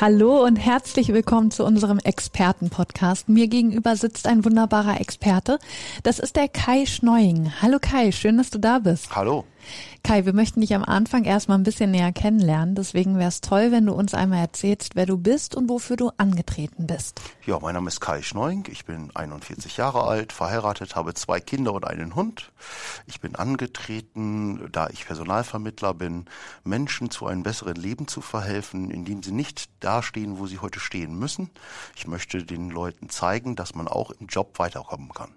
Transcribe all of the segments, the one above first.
Hallo und herzlich willkommen zu unserem Experten-Podcast. Mir gegenüber sitzt ein wunderbarer Experte. Das ist der Kai Schneuing. Hallo Kai, schön, dass du da bist. Hallo. Kai, wir möchten dich am Anfang erstmal ein bisschen näher kennenlernen. Deswegen wäre es toll, wenn du uns einmal erzählst, wer du bist und wofür du angetreten bist. Ja, mein Name ist Kai Schneuing. Ich bin 41 Jahre alt, verheiratet, habe zwei Kinder und einen Hund. Ich bin angetreten, da ich Personalvermittler bin, Menschen zu einem besseren Leben zu verhelfen, indem sie nicht dastehen, wo sie heute stehen müssen. Ich möchte den Leuten zeigen, dass man auch im Job weiterkommen kann.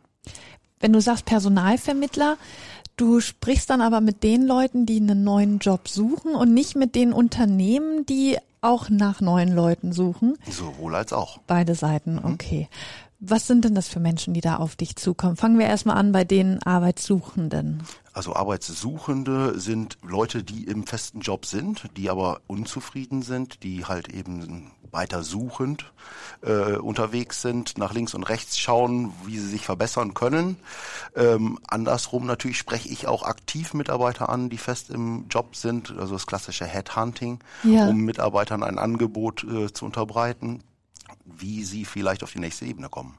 Wenn du sagst Personalvermittler, du sprichst dann aber mit den Leuten, die einen neuen Job suchen und nicht mit den Unternehmen, die auch nach neuen Leuten suchen. Sowohl als auch. Beide Seiten, mhm. okay. Was sind denn das für Menschen, die da auf dich zukommen? Fangen wir erstmal an bei den Arbeitssuchenden. Also Arbeitssuchende sind Leute, die im festen Job sind, die aber unzufrieden sind, die halt eben weiter suchend äh, unterwegs sind, nach links und rechts schauen, wie sie sich verbessern können. Ähm, andersrum natürlich spreche ich auch aktiv Mitarbeiter an, die fest im Job sind, also das klassische Headhunting, ja. um Mitarbeitern ein Angebot äh, zu unterbreiten, wie sie vielleicht auf die nächste Ebene kommen.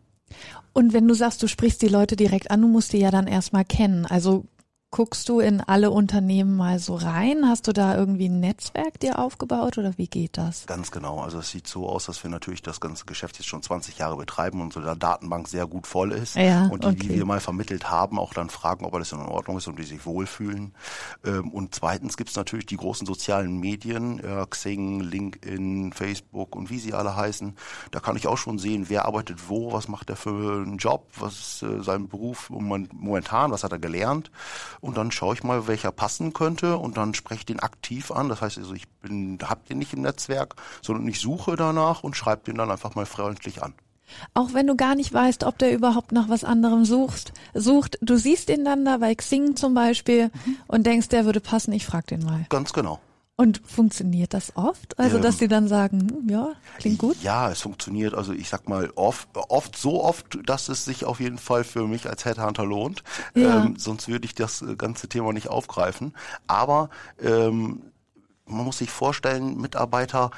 Und wenn du sagst, du sprichst die Leute direkt an, du musst die ja dann erstmal kennen. Also Guckst du in alle Unternehmen mal so rein? Hast du da irgendwie ein Netzwerk dir aufgebaut oder wie geht das? Ganz genau. Also es sieht so aus, dass wir natürlich das ganze Geschäft jetzt schon 20 Jahre betreiben und unsere Datenbank sehr gut voll ist. Ja, und die, okay. die wir mal vermittelt haben, auch dann fragen, ob alles in Ordnung ist und die sich wohlfühlen. Ähm, und zweitens gibt es natürlich die großen sozialen Medien, Xing, LinkedIn, Facebook und wie sie alle heißen. Da kann ich auch schon sehen, wer arbeitet wo, was macht er für einen Job, was ist äh, sein Beruf momentan, was hat er gelernt und dann schaue ich mal, welcher passen könnte und dann spreche ich den aktiv an. Das heißt also, ich bin, hab den nicht im Netzwerk, sondern ich suche danach und schreibe den dann einfach mal freundlich an. Auch wenn du gar nicht weißt, ob der überhaupt nach was anderem suchst, sucht, du siehst ihn dann da bei Xing zum Beispiel mhm. und denkst, der würde passen, ich frag den mal. Ganz genau. Und funktioniert das oft? Also, dass ähm, sie dann sagen, ja, klingt gut? Ja, es funktioniert. Also, ich sag mal, oft, oft so oft, dass es sich auf jeden Fall für mich als Headhunter lohnt. Ja. Ähm, sonst würde ich das äh, ganze Thema nicht aufgreifen. Aber ähm, man muss sich vorstellen, Mitarbeiter,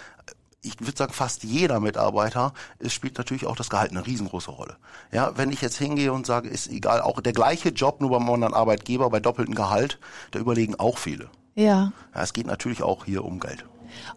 ich würde sagen, fast jeder Mitarbeiter, es spielt natürlich auch das Gehalt eine riesengroße Rolle. Ja, wenn ich jetzt hingehe und sage, ist egal, auch der gleiche Job, nur beim anderen Arbeitgeber, bei doppeltem Gehalt, da überlegen auch viele. Ja. ja. Es geht natürlich auch hier um Geld.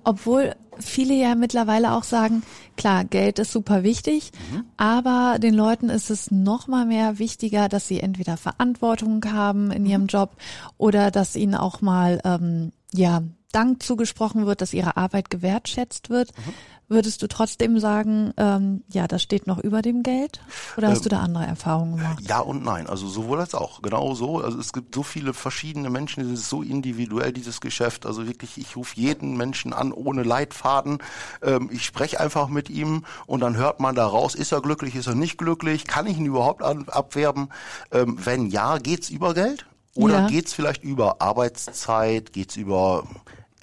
Obwohl viele ja mittlerweile auch sagen, klar, Geld ist super wichtig, mhm. aber den Leuten ist es noch mal mehr wichtiger, dass sie entweder Verantwortung haben in ihrem Job oder dass ihnen auch mal ähm, ja Dank zugesprochen wird, dass ihre Arbeit gewertschätzt wird. Mhm. Würdest du trotzdem sagen, ähm, ja, das steht noch über dem Geld? Oder hast ähm, du da andere Erfahrungen gemacht? Ja und nein, also sowohl als auch. Genau so. Also es gibt so viele verschiedene Menschen, es ist so individuell, dieses Geschäft. Also wirklich, ich rufe jeden Menschen an, ohne Leitfaden. Ähm, ich spreche einfach mit ihm und dann hört man daraus, ist er glücklich, ist er nicht glücklich, kann ich ihn überhaupt abwerben? Ähm, wenn ja, geht's über Geld? Oder ja. geht's vielleicht über Arbeitszeit, geht's über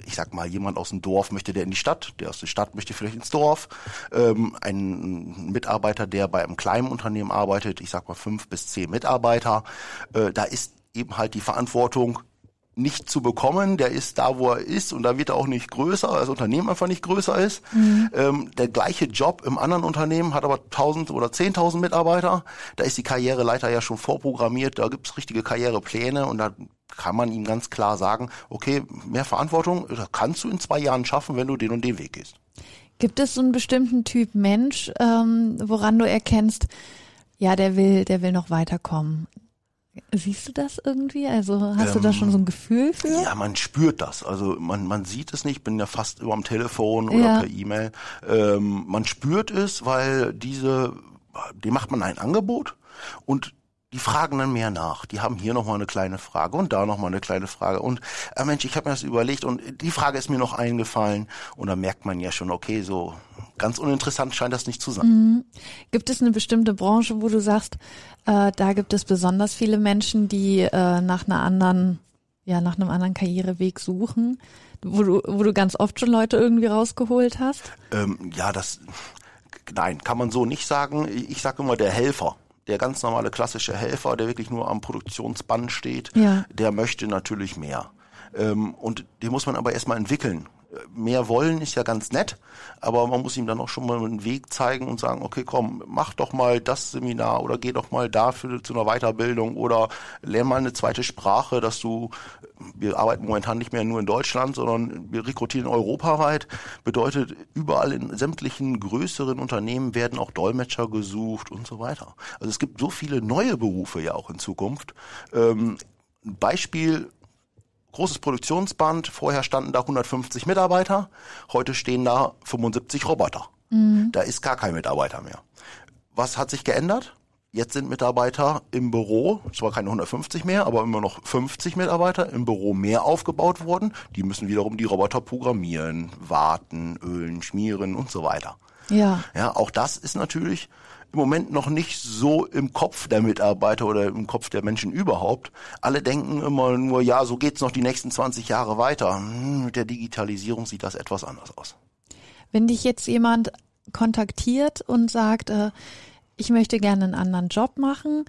ich sag mal, jemand aus dem Dorf möchte der in die Stadt, der aus der Stadt möchte vielleicht ins Dorf. Ähm, ein Mitarbeiter, der bei einem kleinen Unternehmen arbeitet, ich sag mal fünf bis zehn Mitarbeiter, äh, da ist eben halt die Verantwortung nicht zu bekommen, der ist da, wo er ist und da wird er auch nicht größer, weil das Unternehmen einfach nicht größer ist. Mhm. Ähm, der gleiche Job im anderen Unternehmen hat aber 1000 oder 10.000 Mitarbeiter, da ist die Karriereleiter ja schon vorprogrammiert, da gibt's richtige Karrierepläne und da kann man ihm ganz klar sagen, okay, mehr Verantwortung kannst du in zwei Jahren schaffen, wenn du den und den Weg gehst. Gibt es so einen bestimmten Typ Mensch, ähm, woran du erkennst, ja, der will, der will noch weiterkommen? Siehst du das irgendwie? Also hast ähm, du da schon so ein Gefühl für? Ja, man spürt das. Also man, man sieht es nicht. Ich bin ja fast über am Telefon oder ja. per E-Mail. Ähm, man spürt es, weil diese, dem macht man ein Angebot und die fragen dann mehr nach. Die haben hier nochmal eine kleine Frage und da nochmal eine kleine Frage. Und äh, Mensch, ich habe mir das überlegt und die Frage ist mir noch eingefallen. Und da merkt man ja schon, okay, so ganz uninteressant scheint das nicht zu sein. Mhm. Gibt es eine bestimmte Branche, wo du sagst, äh, da gibt es besonders viele Menschen, die äh, nach einer anderen, ja, nach einem anderen Karriereweg suchen, wo du, wo du ganz oft schon Leute irgendwie rausgeholt hast? Ähm, ja, das, nein, kann man so nicht sagen. Ich sage immer der Helfer der ganz normale klassische Helfer, der wirklich nur am Produktionsband steht, ja. der möchte natürlich mehr. Ähm, und den muss man aber erstmal entwickeln. Mehr wollen ist ja ganz nett, aber man muss ihm dann auch schon mal einen Weg zeigen und sagen, okay, komm, mach doch mal das Seminar oder geh doch mal dafür zu einer Weiterbildung oder lern mal eine zweite Sprache, dass du, wir arbeiten momentan nicht mehr nur in Deutschland, sondern wir rekrutieren europaweit. Bedeutet, überall in sämtlichen größeren Unternehmen werden auch Dolmetscher gesucht und so weiter. Also es gibt so viele neue Berufe ja auch in Zukunft. Ähm, Beispiel großes Produktionsband. Vorher standen da 150 Mitarbeiter. Heute stehen da 75 Roboter. Mhm. Da ist gar kein Mitarbeiter mehr. Was hat sich geändert? Jetzt sind Mitarbeiter im Büro, zwar keine 150 mehr, aber immer noch 50 Mitarbeiter im Büro mehr aufgebaut worden. Die müssen wiederum die Roboter programmieren, warten, ölen, schmieren und so weiter. Ja. Ja, auch das ist natürlich im Moment noch nicht so im Kopf der Mitarbeiter oder im Kopf der Menschen überhaupt. Alle denken immer nur, ja, so geht's noch die nächsten 20 Jahre weiter. Hm, mit der Digitalisierung sieht das etwas anders aus. Wenn dich jetzt jemand kontaktiert und sagt, äh, ich möchte gerne einen anderen Job machen,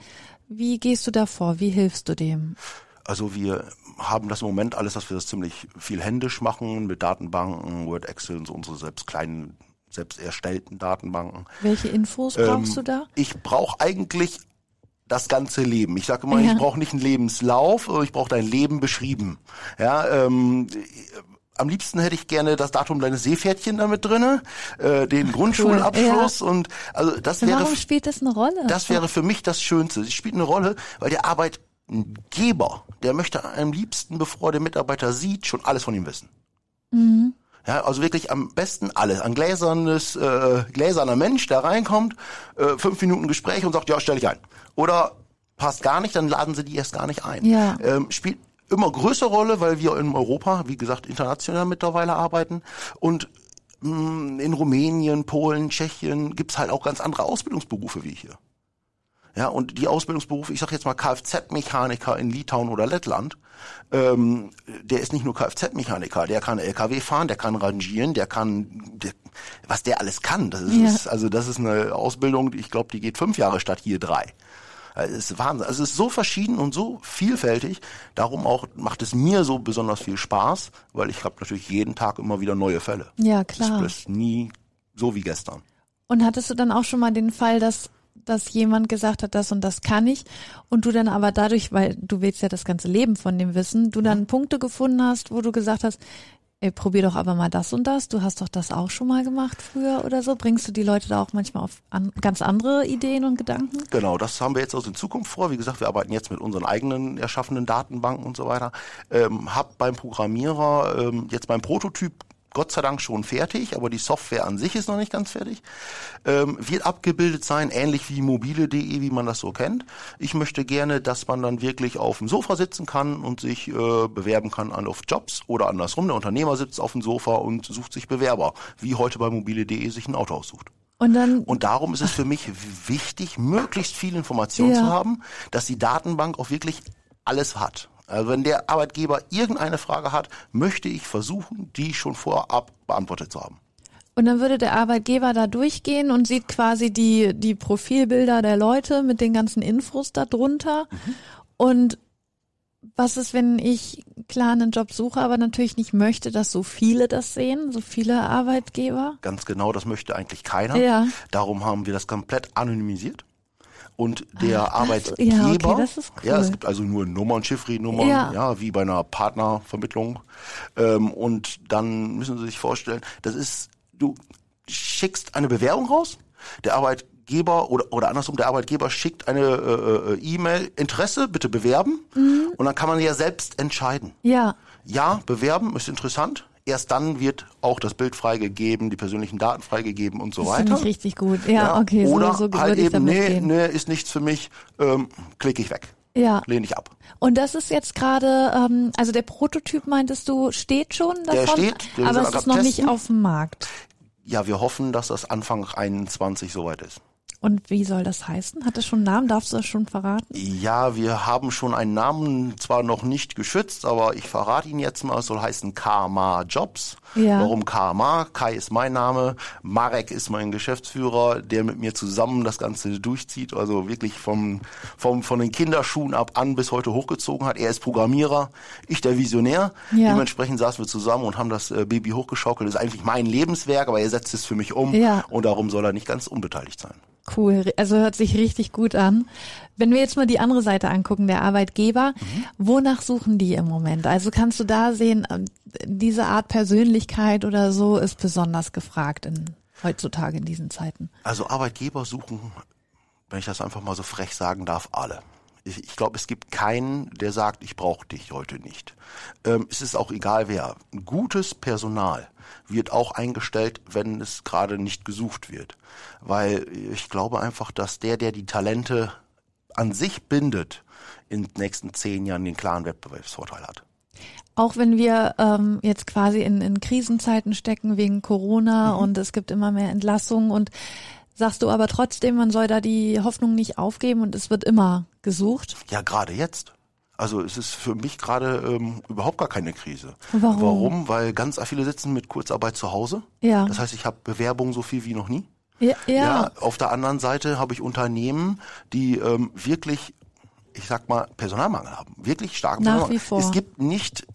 wie gehst du da vor? Wie hilfst du dem? Also wir haben das im Moment alles, dass wir das ziemlich viel händisch machen mit Datenbanken, Word, Excel und so unsere selbst kleinen selbst erstellten Datenbanken. Welche Infos brauchst ähm, du da? Ich brauche eigentlich das ganze Leben. Ich sage immer, ja. ich brauche nicht einen Lebenslauf, ich brauche dein Leben beschrieben. Ja, ähm, am liebsten hätte ich gerne das Datum deines Seepferdchen damit drinne, äh, den Ach, Grundschulabschluss cool. ja. und also das wäre. Warum spielt das eine Rolle? Das wäre für mich das Schönste. Es spielt eine Rolle, weil der Arbeitgeber, der möchte am liebsten, bevor der Mitarbeiter sieht, schon alles von ihm wissen. Mhm. Ja, also wirklich am besten alles. Ein gläsernes, äh, gläserner Mensch, der reinkommt, äh, fünf Minuten Gespräch und sagt, ja, stell dich ein. Oder passt gar nicht, dann laden sie die erst gar nicht ein. Ja. Ähm, spielt immer größere Rolle, weil wir in Europa, wie gesagt, international mittlerweile arbeiten und mh, mm, in Rumänien, Polen, Tschechien gibt's halt auch ganz andere Ausbildungsberufe wie hier. Ja, und die Ausbildungsberufe, ich sage jetzt mal Kfz-Mechaniker in Litauen oder Lettland, ähm, der ist nicht nur Kfz-Mechaniker, der kann LKW fahren, der kann rangieren, der kann, der, was der alles kann. Das ist, ja. also das ist eine Ausbildung, ich glaube, die geht fünf Jahre statt hier drei. Also es ist Wahnsinn. Also es ist so verschieden und so vielfältig. Darum auch macht es mir so besonders viel Spaß, weil ich habe natürlich jeden Tag immer wieder neue Fälle. Ja, klar. Das ist nie so wie gestern. Und hattest du dann auch schon mal den Fall, dass dass jemand gesagt hat, das und das kann ich und du dann aber dadurch, weil du willst ja das ganze Leben von dem wissen, du dann mhm. Punkte gefunden hast, wo du gesagt hast, ey, probier doch aber mal das und das, du hast doch das auch schon mal gemacht früher oder so. Bringst du die Leute da auch manchmal auf an, ganz andere Ideen und Gedanken? Genau, das haben wir jetzt aus in Zukunft vor. Wie gesagt, wir arbeiten jetzt mit unseren eigenen erschaffenen Datenbanken und so weiter. Ähm, hab beim Programmierer ähm, jetzt beim Prototyp Gott sei Dank schon fertig, aber die Software an sich ist noch nicht ganz fertig. Ähm, wird abgebildet sein, ähnlich wie mobile.de, wie man das so kennt. Ich möchte gerne, dass man dann wirklich auf dem Sofa sitzen kann und sich äh, bewerben kann an auf Jobs oder andersrum. Der Unternehmer sitzt auf dem Sofa und sucht sich Bewerber, wie heute bei mobile.de sich ein Auto aussucht. Und, dann, und darum ist es für mich wichtig, möglichst viel Informationen ja. zu haben, dass die Datenbank auch wirklich alles hat. Also wenn der Arbeitgeber irgendeine Frage hat, möchte ich versuchen, die schon vorab beantwortet zu haben. Und dann würde der Arbeitgeber da durchgehen und sieht quasi die, die Profilbilder der Leute mit den ganzen Infos darunter. Mhm. Und was ist, wenn ich klar einen Job suche, aber natürlich nicht möchte, dass so viele das sehen, so viele Arbeitgeber? Ganz genau, das möchte eigentlich keiner. Ja. Darum haben wir das komplett anonymisiert und der Ach, Arbeitgeber. Ja, okay, das ist cool. ja, es gibt also nur Nummern, Chiffre-Nummern, ja. ja, wie bei einer Partnervermittlung. Ähm, und dann müssen Sie sich vorstellen, das ist, du schickst eine Bewerbung raus, der Arbeitgeber oder, oder andersrum, der Arbeitgeber schickt eine äh, äh E-Mail, Interesse, bitte bewerben. Mhm. Und dann kann man ja selbst entscheiden. Ja. Ja, bewerben ist interessant. Erst dann wird auch das Bild freigegeben, die persönlichen Daten freigegeben und so Das weiter. ich richtig gut. Ja, okay, so, Oder so halt würde ich eben, nee, gehen. nee, ist nichts für mich, ähm, klicke ich weg, Ja. lehne ich ab. Und das ist jetzt gerade, ähm, also der Prototyp meintest du, steht schon davon, Der steht, aber es ist noch nicht testen. auf dem Markt. Ja, wir hoffen, dass das Anfang 21 soweit ist. Und wie soll das heißen? Hat das schon einen Namen? Darfst du das schon verraten? Ja, wir haben schon einen Namen zwar noch nicht geschützt, aber ich verrate ihn jetzt mal. Es soll heißen Karma Jobs. Ja. Warum Karma? Kai ist mein Name, Marek ist mein Geschäftsführer, der mit mir zusammen das Ganze durchzieht. Also wirklich vom, vom von den Kinderschuhen ab an bis heute hochgezogen hat. Er ist Programmierer, ich der Visionär. Ja. Dementsprechend saßen wir zusammen und haben das äh, Baby hochgeschaukelt. Das ist eigentlich mein Lebenswerk, aber er setzt es für mich um Ja. und darum soll er nicht ganz unbeteiligt sein. Cool, also hört sich richtig gut an. Wenn wir jetzt mal die andere Seite angucken, der Arbeitgeber, Mhm. wonach suchen die im Moment? Also kannst du da sehen, ähm, diese Art Persönlichkeit oder so ist besonders gefragt in, heutzutage in diesen Zeiten. Also Arbeitgeber suchen, wenn ich das einfach mal so frech sagen darf, alle. Ich, ich glaube, es gibt keinen, der sagt, ich brauche dich heute nicht. Ähm, es ist auch egal wer. Gutes Personal wird auch eingestellt, wenn es gerade nicht gesucht wird. Weil ich glaube einfach, dass der, der die Talente an sich bindet, in den nächsten zehn Jahren den klaren Wettbewerbsvorteil hat. Auch wenn wir ähm, jetzt quasi in, in Krisenzeiten stecken wegen Corona Mhm. und es gibt immer mehr Entlassungen und sagst du aber trotzdem, man soll da die Hoffnung nicht aufgeben und es wird immer gesucht. Ja, gerade jetzt. Also es ist für mich gerade ähm, überhaupt gar keine Krise. Warum? Warum? Weil ganz viele sitzen mit Kurzarbeit zu Hause. Ja. Das heißt, ich habe Bewerbungen so viel wie noch nie. Ja, ja. auf der anderen Seite habe ich Unternehmen, die ähm, wirklich, ich sag mal, Personalmangel haben. Wirklich starken Nach Personalmangel. wie vor. Es gibt nicht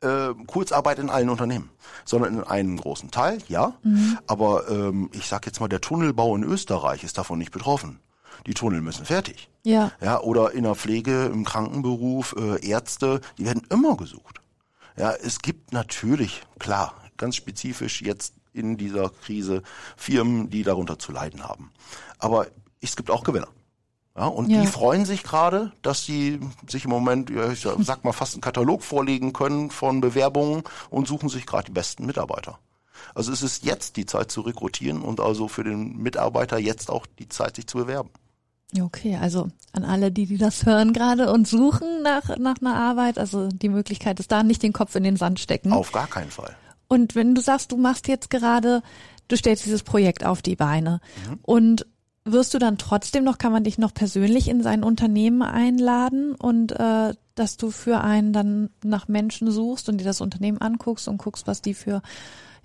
äh, Kurzarbeit in allen Unternehmen, sondern in einem großen Teil, ja. Mhm. Aber ähm, ich sag jetzt mal, der Tunnelbau in Österreich ist davon nicht betroffen. Die Tunnel müssen fertig. ja. Ja, oder in der Pflege, im Krankenberuf, äh, Ärzte, die werden immer gesucht. Ja, es gibt natürlich, klar, ganz spezifisch jetzt in dieser Krise Firmen, die darunter zu leiden haben. Aber es gibt auch Gewinner. Ja, und Ja. die freuen sich gerade, dass sie sich im Moment, ja, ich sag mal, fast einen Katalog vorlegen können von Bewerbungen und suchen sich gerade die besten Mitarbeiter. Also es ist jetzt die Zeit zu rekrutieren und also für den Mitarbeiter jetzt auch die Zeit, sich zu bewerben. Okay, also an alle, die, die das hören gerade und suchen nach, nach einer Arbeit, also die Möglichkeit ist da, nicht den Kopf in den Sand stecken. Auf gar keinen Fall. Und wenn du sagst, du machst jetzt gerade, du stellst dieses Projekt auf die Beine Mhm. und wirst du dann trotzdem noch, kann man dich noch persönlich in sein Unternehmen einladen und äh, dass du für einen dann nach Menschen suchst und dir das Unternehmen anguckst und guckst, was die für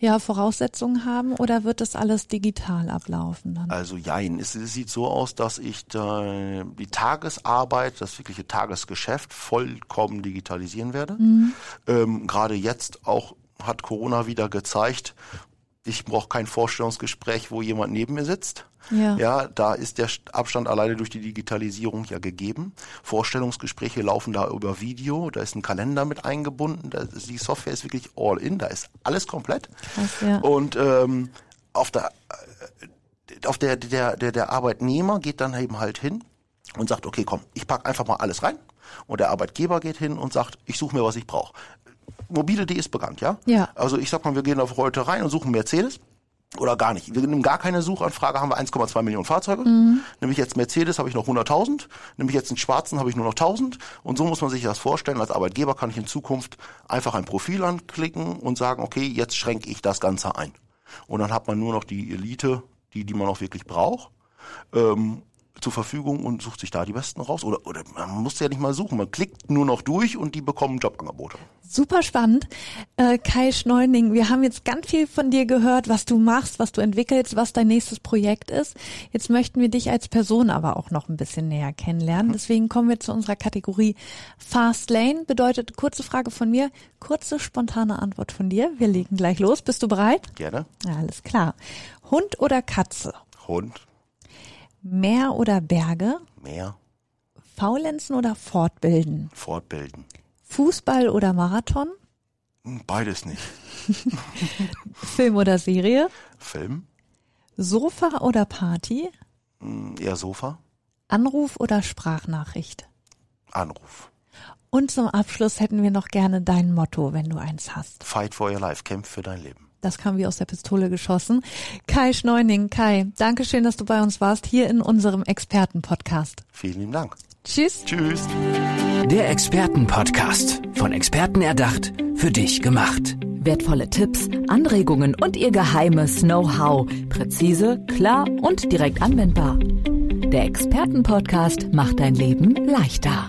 ja, Voraussetzungen haben oder wird das alles digital ablaufen dann? Also jein, es, es sieht so aus, dass ich da die Tagesarbeit, das wirkliche Tagesgeschäft vollkommen digitalisieren werde. Ähm, Gerade jetzt auch hat Corona wieder gezeigt, ich brauche kein Vorstellungsgespräch, wo jemand neben mir sitzt. Ja. ja, da ist der Abstand alleine durch die Digitalisierung ja gegeben. Vorstellungsgespräche laufen da über Video, da ist ein Kalender mit eingebunden, da ist, die Software ist wirklich all in, da ist alles komplett. Krass, ja. Und ähm, auf der äh, auf der, der, der, der Arbeitnehmer geht dann eben halt hin und sagt, okay, komm, ich pack einfach mal alles rein. Und der Arbeitgeber geht hin und sagt, ich suche mir, was ich brauche. Mobile.de ist bekannt, ja? Ja. Also ich sag mal, wir gehen auf heute rein und suchen Mercedes. Oder gar nicht. Wir nehmen gar keine Suchanfrage, haben wir 1,2 Millionen Fahrzeuge. Nämlich jetzt Mercedes habe ich noch 100.000. Nämlich jetzt einen schwarzen habe ich nur noch 1.000. Und so muss man sich das vorstellen. Als Arbeitgeber kann ich in Zukunft einfach ein Profil anklicken und sagen, okay, jetzt schränke ich das Ganze ein. Und dann hat man nur noch die Elite, die, die man auch wirklich braucht, ähm, zur Verfügung und sucht sich da die Besten raus. Oder, oder man muss ja nicht mal suchen. Man klickt nur noch durch und die bekommen Jobangebote. Super spannend. Äh, Kai Schneuning, wir haben jetzt ganz viel von dir gehört, was du machst, was du entwickelst, was dein nächstes Projekt ist. Jetzt möchten wir dich als Person aber auch noch ein bisschen näher kennenlernen. Deswegen kommen wir zu unserer Kategorie Fast Lane. Bedeutet kurze Frage von mir, kurze spontane Antwort von dir. Wir legen gleich los. Bist du bereit? Gerne. Ja, alles klar. Hund oder Katze? Hund, Meer oder Berge? mehr, Faulenzen oder Fortbilden? fortbilden. Fußball oder Marathon? Hm, Beides nicht. Film oder Serie? Film, Sofa oder Party? hm, eher Sofa, Anruf oder Sprachnachricht? Anruf. Und zum Abschluss hätten wir noch gerne dein Motto, wenn du eins hast. Fight for your life, kämpf für dein Leben. Das kam wie aus der Pistole geschossen. Kai Schneuning, Kai, danke schön, dass du bei uns warst, hier in unserem Expertenpodcast. Vielen lieben Dank. Tschüss. Tschüss. Der Expertenpodcast. Von Experten erdacht, für dich gemacht. Wertvolle Tipps, Anregungen und ihr geheimes Know-how. Präzise, klar und direkt anwendbar. Der Expertenpodcast macht dein Leben leichter.